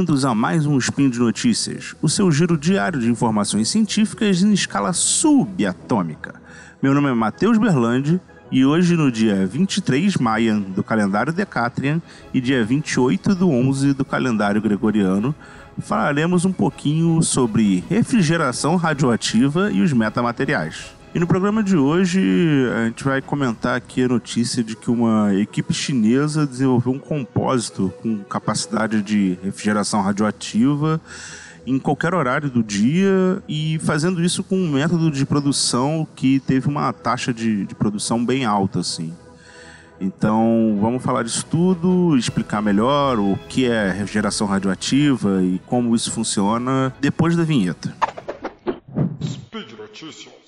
Bem-vindos a mais um Spin de Notícias, o seu giro diário de informações científicas em escala subatômica. Meu nome é Matheus Berlandi e hoje, no dia 23 Maia do calendário Decatrian e dia 28 do 11 do calendário Gregoriano, falaremos um pouquinho sobre refrigeração radioativa e os metamateriais. E no programa de hoje a gente vai comentar aqui a notícia de que uma equipe chinesa desenvolveu um compósito com capacidade de refrigeração radioativa em qualquer horário do dia e fazendo isso com um método de produção que teve uma taxa de, de produção bem alta, assim. Então, vamos falar disso tudo, explicar melhor o que é refrigeração radioativa e como isso funciona depois da vinheta. Speed Notícias.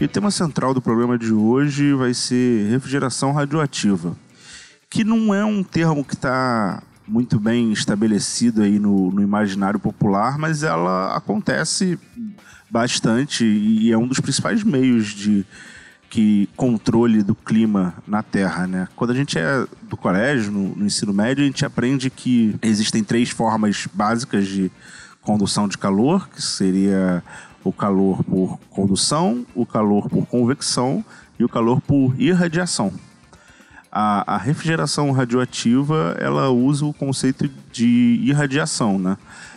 E o tema central do programa de hoje vai ser refrigeração radioativa, que não é um termo que está muito bem estabelecido aí no, no, imaginário popular, mas ela acontece bastante e é um dos principais meios de que controle do clima na Terra, né? Quando a gente é do colégio, no, no ensino médio, a gente aprende que existem três formas básicas de condução de calor, que seria o calor por condução, o calor por convecção e o calor por irradiação. A, a refrigeração radioativa ela usa o conceito de irradiação, né?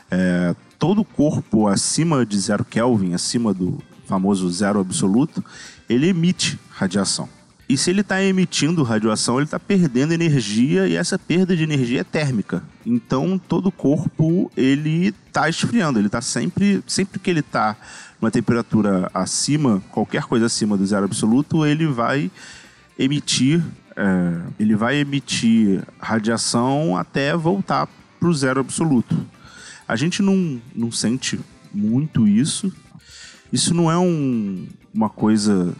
É, todo corpo acima de zero Kelvin, acima do famoso zero absoluto, ele emite radiação. E se ele está emitindo radiação, ele está perdendo energia e essa perda de energia é térmica. Então todo o corpo ele está esfriando, ele está sempre, sempre que ele está uma temperatura acima, qualquer coisa acima do zero absoluto, ele vai emitir, é, ele vai emitir radiação até voltar para o zero absoluto. A gente não, não sente muito isso. Isso não é um, uma coisa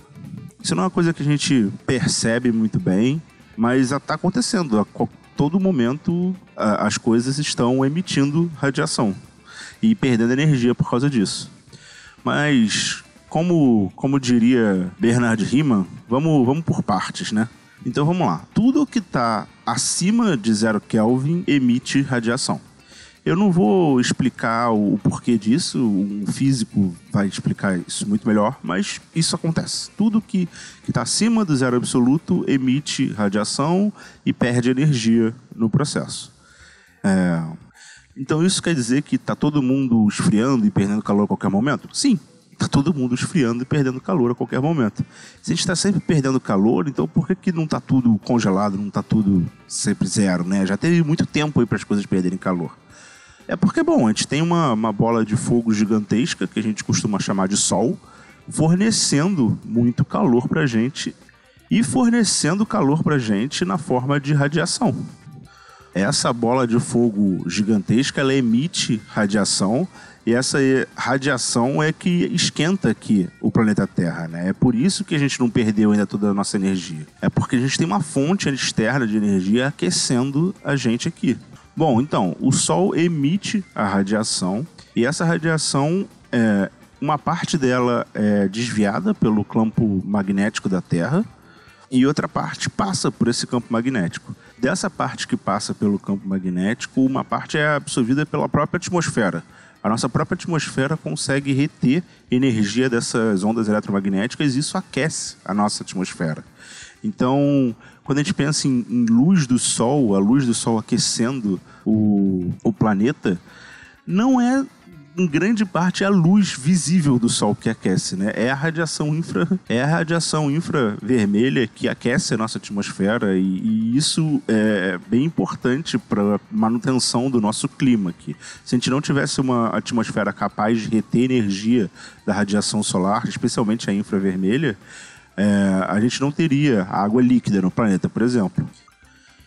isso não é uma coisa que a gente percebe muito bem, mas está acontecendo. A todo momento a, as coisas estão emitindo radiação e perdendo energia por causa disso. Mas, como, como diria Bernard Riemann, vamos, vamos por partes, né? Então vamos lá. Tudo que está acima de zero Kelvin emite radiação. Eu não vou explicar o porquê disso, um físico vai explicar isso muito melhor, mas isso acontece. Tudo que está acima do zero absoluto emite radiação e perde energia no processo. É... Então isso quer dizer que está todo mundo esfriando e perdendo calor a qualquer momento? Sim, está todo mundo esfriando e perdendo calor a qualquer momento. Se a gente está sempre perdendo calor, então por que, que não está tudo congelado, não está tudo sempre zero, né? Já teve muito tempo para as coisas perderem calor. É porque, bom, a gente tem uma, uma bola de fogo gigantesca, que a gente costuma chamar de Sol, fornecendo muito calor para a gente e fornecendo calor para a gente na forma de radiação. Essa bola de fogo gigantesca ela emite radiação e essa radiação é que esquenta aqui o planeta Terra, né? É por isso que a gente não perdeu ainda toda a nossa energia. É porque a gente tem uma fonte externa de energia aquecendo a gente aqui. Bom, então, o Sol emite a radiação e essa radiação, é, uma parte dela é desviada pelo campo magnético da Terra e outra parte passa por esse campo magnético. Dessa parte que passa pelo campo magnético, uma parte é absorvida pela própria atmosfera. A nossa própria atmosfera consegue reter energia dessas ondas eletromagnéticas e isso aquece a nossa atmosfera. Então, quando a gente pensa em, em luz do Sol, a luz do Sol aquecendo o, o planeta, não é em grande parte a luz visível do Sol que aquece, né? É a radiação infra, é a radiação infravermelha que aquece a nossa atmosfera e, e isso é bem importante para manutenção do nosso clima aqui. Se a gente não tivesse uma atmosfera capaz de reter energia da radiação solar, especialmente a infravermelha, é, a gente não teria água líquida no planeta, por exemplo.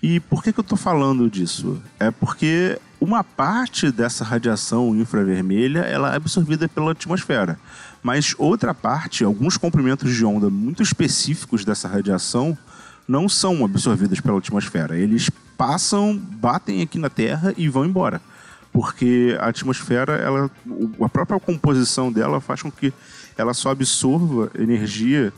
E por que, que eu estou falando disso? É porque uma parte dessa radiação infravermelha ela é absorvida pela atmosfera, mas outra parte, alguns comprimentos de onda muito específicos dessa radiação, não são absorvidos pela atmosfera. Eles passam, batem aqui na Terra e vão embora. Porque a atmosfera, ela, a própria composição dela faz com que ela só absorva energia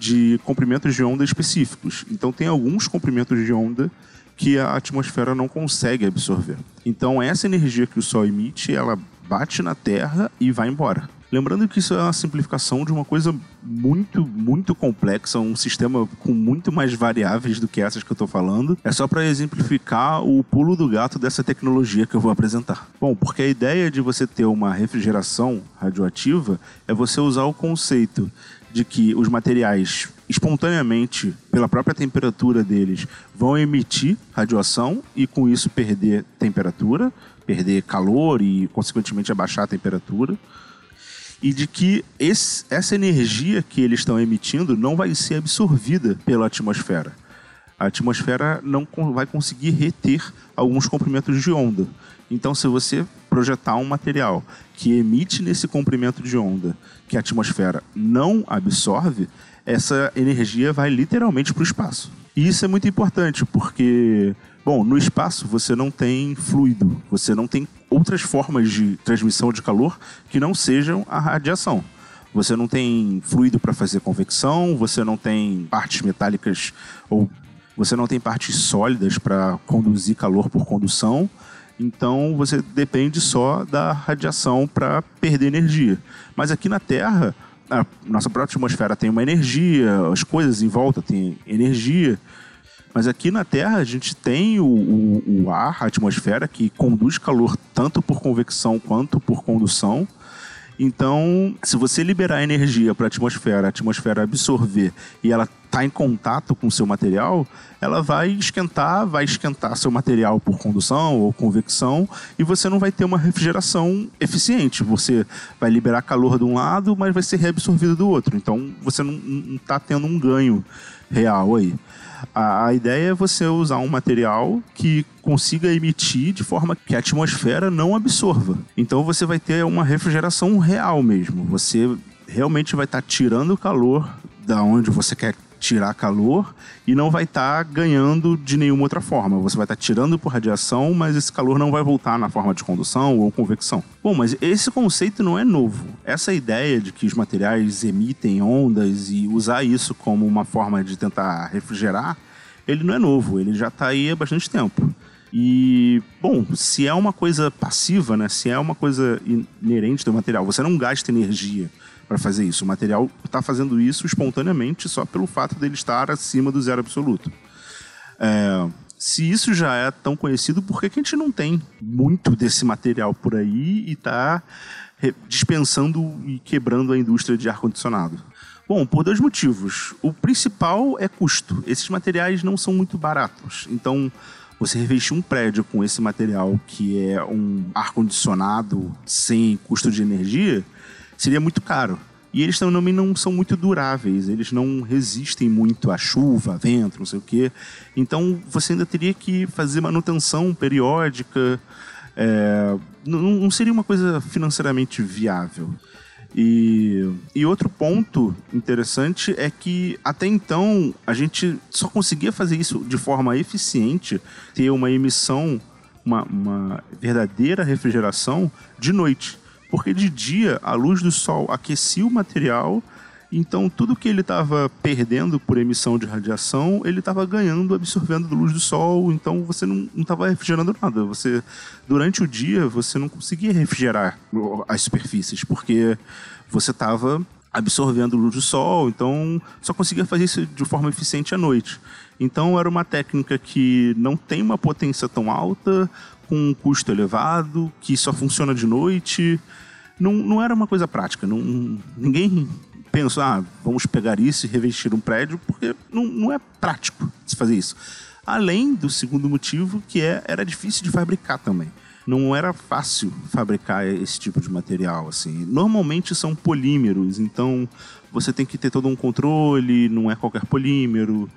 de comprimentos de onda específicos. Então tem alguns comprimentos de onda que a atmosfera não consegue absorver. Então essa energia que o Sol emite, ela bate na Terra e vai embora. Lembrando que isso é uma simplificação de uma coisa muito, muito complexa, um sistema com muito mais variáveis do que essas que eu estou falando. É só para exemplificar o pulo do gato dessa tecnologia que eu vou apresentar. Bom, porque a ideia de você ter uma refrigeração radioativa é você usar o conceito de que os materiais espontaneamente, pela própria temperatura deles, vão emitir radiação e com isso perder temperatura, perder calor e consequentemente abaixar a temperatura. E de que esse, essa energia que eles estão emitindo não vai ser absorvida pela atmosfera. A atmosfera não vai conseguir reter alguns comprimentos de onda. Então, se você projetar um material que emite nesse comprimento de onda que a atmosfera não absorve, essa energia vai literalmente para o espaço. E isso é muito importante, porque, bom, no espaço você não tem fluido, você não tem outras formas de transmissão de calor que não sejam a radiação. Você não tem fluido para fazer convecção, você não tem partes metálicas ou você não tem partes sólidas para conduzir calor por condução. Então você depende só da radiação para perder energia. Mas aqui na Terra, a nossa própria atmosfera tem uma energia, as coisas em volta têm energia. Mas aqui na Terra a gente tem o, o, o ar, a atmosfera, que conduz calor tanto por convecção quanto por condução. Então, se você liberar energia para a atmosfera, a atmosfera absorver e ela está em contato com o seu material, ela vai esquentar, vai esquentar seu material por condução ou convecção e você não vai ter uma refrigeração eficiente. Você vai liberar calor de um lado, mas vai ser reabsorvido do outro. Então, você não está tendo um ganho real aí. A, a, ideia é você usar um material que consiga emitir de forma que a atmosfera não absorva. Então você vai ter uma refrigeração real mesmo. Você realmente vai estar tirando o calor da onde você quer tirar calor e não vai estar tá ganhando de nenhuma outra forma. Você vai estar tá tirando por radiação, mas esse calor não vai voltar na forma de condução ou convecção. Bom, mas esse conceito não é novo. Essa ideia de que os materiais emitem ondas e usar isso como uma forma de tentar refrigerar, ele não é novo, ele já está aí há bastante tempo. E, bom, se é uma coisa passiva, né? Se é uma coisa inerente do material, você não gasta energia para fazer isso. O material está fazendo isso espontaneamente só pelo fato dele estar acima do zero absoluto. É, se isso já é tão conhecido, por que, a gente não tem muito desse material por aí e está dispensando e quebrando a indústria de ar-condicionado? Bom, por dois motivos. O principal é custo. Esses materiais não são muito baratos. Então, você revestir um prédio com esse material que é um ar-condicionado sem custo de energia seria muito caro. E eles também não são muito duráveis, eles não resistem muito à chuva, vento, não sei o quê. Então você ainda teria que fazer manutenção periódica. É, não, não seria uma coisa financeiramente viável. E, e outro ponto interessante é que até então a gente só conseguia fazer isso de forma eficiente, ter uma emissão, uma, uma verdadeira refrigeração de noite. Porque de dia a luz do sol aquecia o material, então tudo que ele estava perdendo por emissão de radiação, ele estava ganhando, absorvendo da luz do sol, então você não estava refrigerando nada. Você durante o dia você não conseguia refrigerar as superfícies, porque você estava absorvendo luz do sol, então só conseguia fazer isso de forma eficiente à noite. Então era uma técnica que não tem uma potência tão alta, com um custo elevado, que só funciona de noite. Não, não era uma coisa prática. Não, ninguém pensou, ah, vamos pegar isso e revestir um prédio, porque não, não é prático se fazer isso. Além do segundo motivo, que é, era difícil de fabricar também. Não era fácil fabricar esse tipo de material. Assim. Normalmente são polímeros, então você tem que ter todo um controle, não é qualquer polímero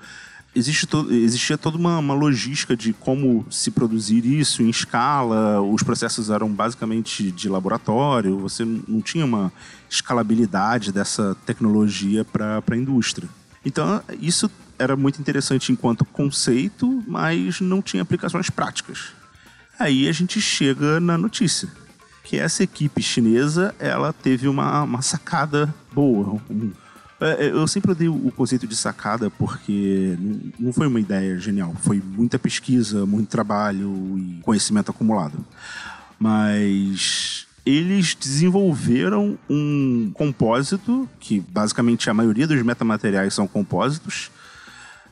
existe to existia toda uma, uma, logística de como se produzir isso em escala. Os processos eram basicamente de laboratório. Você não tinha uma escalabilidade dessa tecnologia para a indústria. Então, isso era muito interessante enquanto conceito, mas não tinha aplicações práticas. Aí a gente chega na notícia que essa equipe chinesa ela teve uma, uma sacada boa. É, eu sempre odeio o conceito de sacada porque não foi uma ideia genial. Foi muita pesquisa, muito trabalho e conhecimento acumulado. Mas eles desenvolveram um compósito, que basicamente a maioria dos metamateriais são compósitos,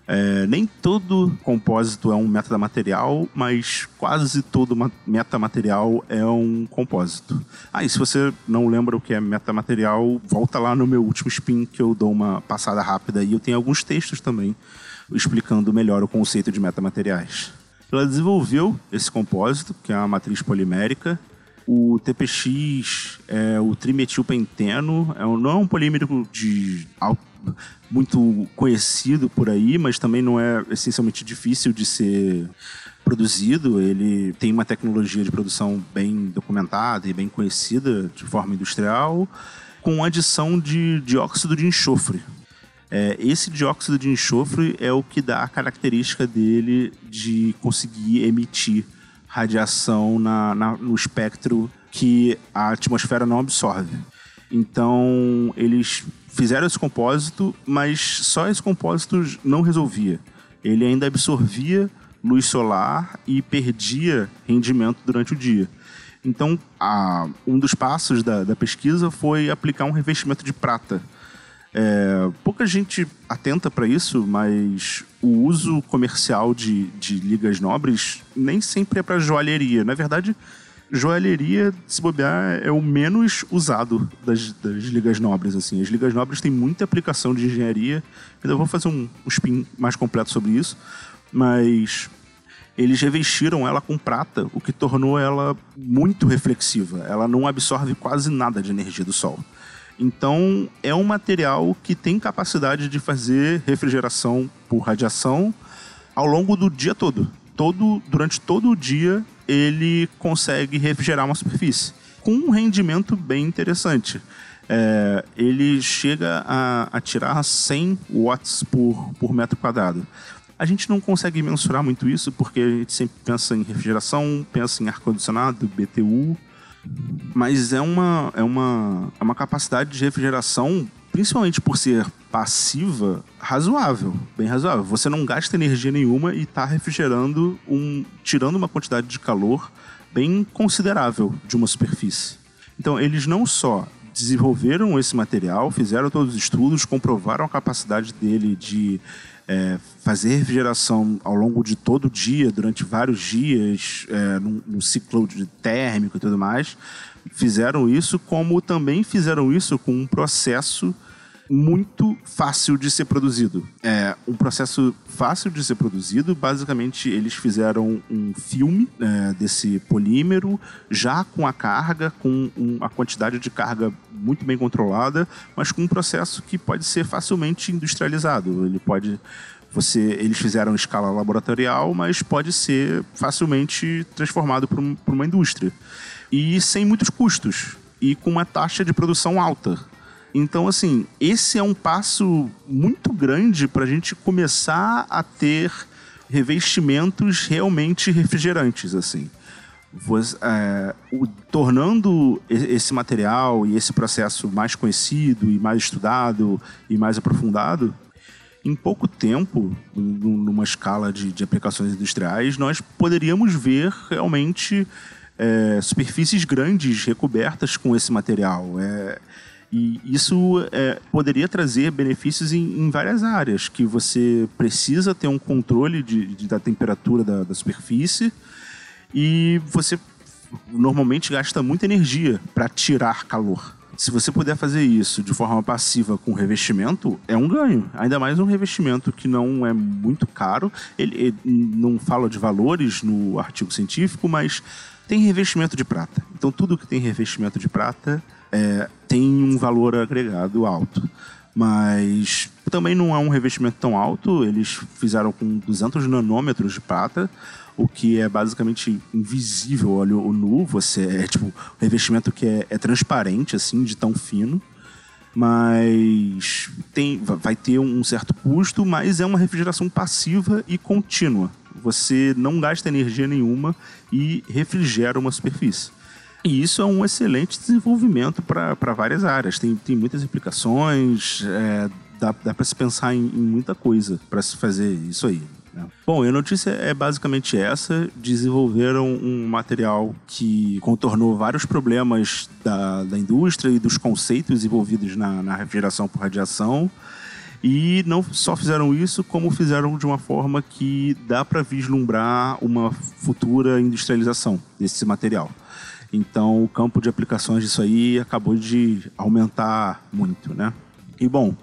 é, nem todo compósito é um metamaterial, mas quase todo metamaterial é um compósito. Ah, e se você não lembra o que é metamaterial, volta lá no meu último spin que eu dou uma passada rápida e eu tenho alguns textos também explicando melhor o conceito de metamateriais. Ela desenvolveu esse compósito, que é uma matriz polimérica, o TPX é o trimetilpenteno, é um, não é um polímero de alto muito conhecido por aí, mas também não é essencialmente difícil de ser produzido. Ele tem uma tecnologia de produção bem documentada e bem conhecida de forma industrial, com adição de dióxido de enxofre. É, esse dióxido de enxofre é o que dá a característica dele de conseguir emitir radiação na, na, no espectro que a atmosfera não absorve. Então, eles fizeram esse compósito, mas só esse compósito não resolvia. Ele ainda absorvia luz solar e perdia rendimento durante o dia. Então, a, um dos passos da, da, pesquisa foi aplicar um revestimento de prata. É, pouca gente atenta para isso, mas o uso comercial de, de ligas nobres nem sempre é para joalheria. Na verdade, joalheria, se bobear, é o menos usado das, das, ligas nobres. assim. As ligas nobres têm muita aplicação de engenharia. Ainda vou fazer um, um spin mais completo sobre isso. Mas eles revestiram ela com prata, o que tornou ela muito reflexiva. Ela não absorve quase nada de energia do sol. Então, é um material que tem capacidade de fazer refrigeração por radiação ao longo do dia todo. todo durante todo o dia, ele consegue refrigerar uma superfície com um rendimento bem interessante. É, ele chega a, a tirar 100 watts por, por metro quadrado. A gente não consegue mensurar muito isso porque a gente sempre pensa em refrigeração, pensa em ar-condicionado, BTU, mas é uma, é, uma, é uma capacidade de refrigeração, principalmente por ser passiva, razoável, bem razoável. Você não gasta energia nenhuma e está refrigerando, um, tirando uma quantidade de calor bem considerável de uma superfície. Então, eles não só desenvolveram esse material, fizeram todos os estudos, comprovaram a capacidade dele de é, fazer refrigeração ao longo de todo o dia, durante vários dias, é, num, num ciclo de térmico e tudo mais, fizeram isso, como também fizeram isso com um processo muito fácil de ser produzido. É um processo fácil de ser produzido. Basicamente, eles fizeram um filme é, desse polímero, já com a carga, com um, a quantidade de carga muito bem controlada, mas com um processo que pode ser facilmente industrializado. Ele pode você, eles fizeram escala laboratorial, mas pode ser facilmente transformado para uma indústria. E sem muitos custos. E com uma taxa de produção alta. Então, assim, esse é um passo muito grande para a gente começar a ter revestimentos realmente refrigerantes, assim. Você, é, o, tornando esse material e esse processo mais conhecido e mais estudado e mais aprofundado, em pouco tempo, numa escala de, de aplicações industriais, nós poderíamos ver realmente é, superfícies grandes recobertas com esse material. É, e isso é, poderia trazer benefícios em, em, várias áreas, que você precisa ter um controle de, de, da temperatura da, da superfície e você normalmente gasta muita energia para tirar calor. Se você puder fazer isso de forma passiva com revestimento, é um ganho. Ainda mais um revestimento que não é muito caro. Ele, ele não fala de valores no artigo científico, mas tem revestimento de prata. Então, tudo que tem revestimento de prata é, tem um valor agregado alto. Mas também não é um revestimento tão alto, eles fizeram com 200 nanômetros de prata, o que é basicamente invisível olho nu, você é tipo um revestimento que é, é transparente assim, de tão fino mas tem, vai ter um certo custo, mas é uma refrigeração passiva e contínua. Você não gasta energia nenhuma e refrigera uma superfície. E isso é um excelente desenvolvimento para várias áreas. Tem, tem muitas aplicações, é, dá, dá para se pensar em, em muita coisa para se fazer isso aí. Né? Bom, a notícia é basicamente essa: desenvolveram um material que contornou vários problemas da, da indústria e dos conceitos envolvidos na, na refrigeração por radiação. E não só fizeram isso, como fizeram de uma forma que dá para vislumbrar uma futura industrialização desse material. Então, o campo de aplicações disso aí acabou de aumentar muito, né? E bom,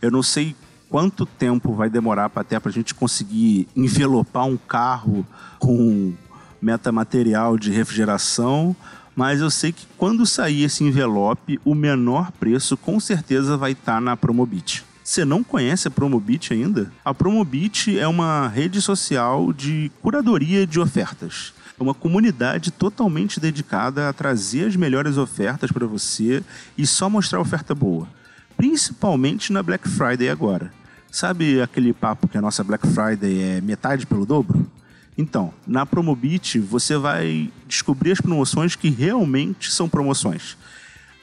eu não sei quanto tempo vai demorar para até para a gente conseguir envelopar um carro com metamaterial de refrigeração, mas eu sei que quando sair esse envelope, o menor preço com certeza vai estar tá na Promobit. Você não conhece a Promobit ainda? A Promobit é uma rede social de curadoria de ofertas. É uma comunidade totalmente dedicada a trazer as melhores ofertas para você e só mostrar oferta boa. Principalmente na Black Friday agora. Sabe aquele papo que a nossa Black Friday é metade pelo dobro? Então, na Promobit você vai descobrir as promoções que realmente são promoções.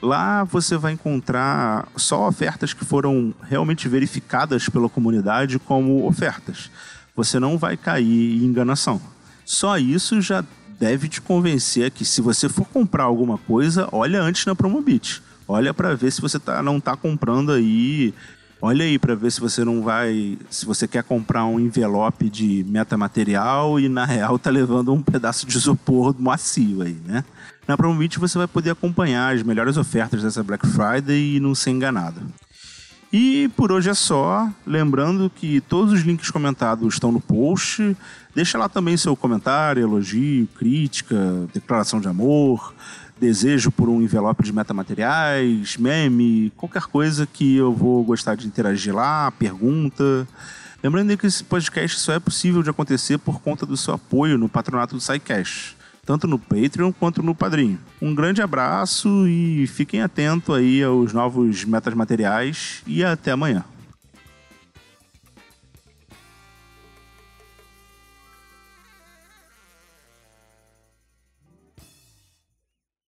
Lá você vai encontrar só ofertas que foram realmente verificadas pela comunidade como ofertas. Você não vai cair em enganação. Só isso já deve te convencer que se você for comprar alguma coisa, olha antes na Promobit. Olha para ver se você tá, não está comprando aí. Olha aí para ver se você não vai, se você quer comprar um envelope de metamaterial e na real tá levando um pedaço de isopor macio aí, né? Na Promobit você vai poder acompanhar as melhores ofertas dessa Black Friday e não ser enganado. E por hoje é só. Lembrando que todos os links comentados estão no post. Deixa lá também seu comentário, elogio, crítica, declaração de amor, desejo por um envelope de metamateriais, meme, qualquer coisa que eu vou gostar de interagir lá, pergunta. Lembrando que esse podcast só é possível de acontecer por conta do seu apoio no patronato do SciCash tanto no Patreon quanto no Padrinho. Um grande abraço e fiquem atentos aí aos novos metas materiais e até amanhã.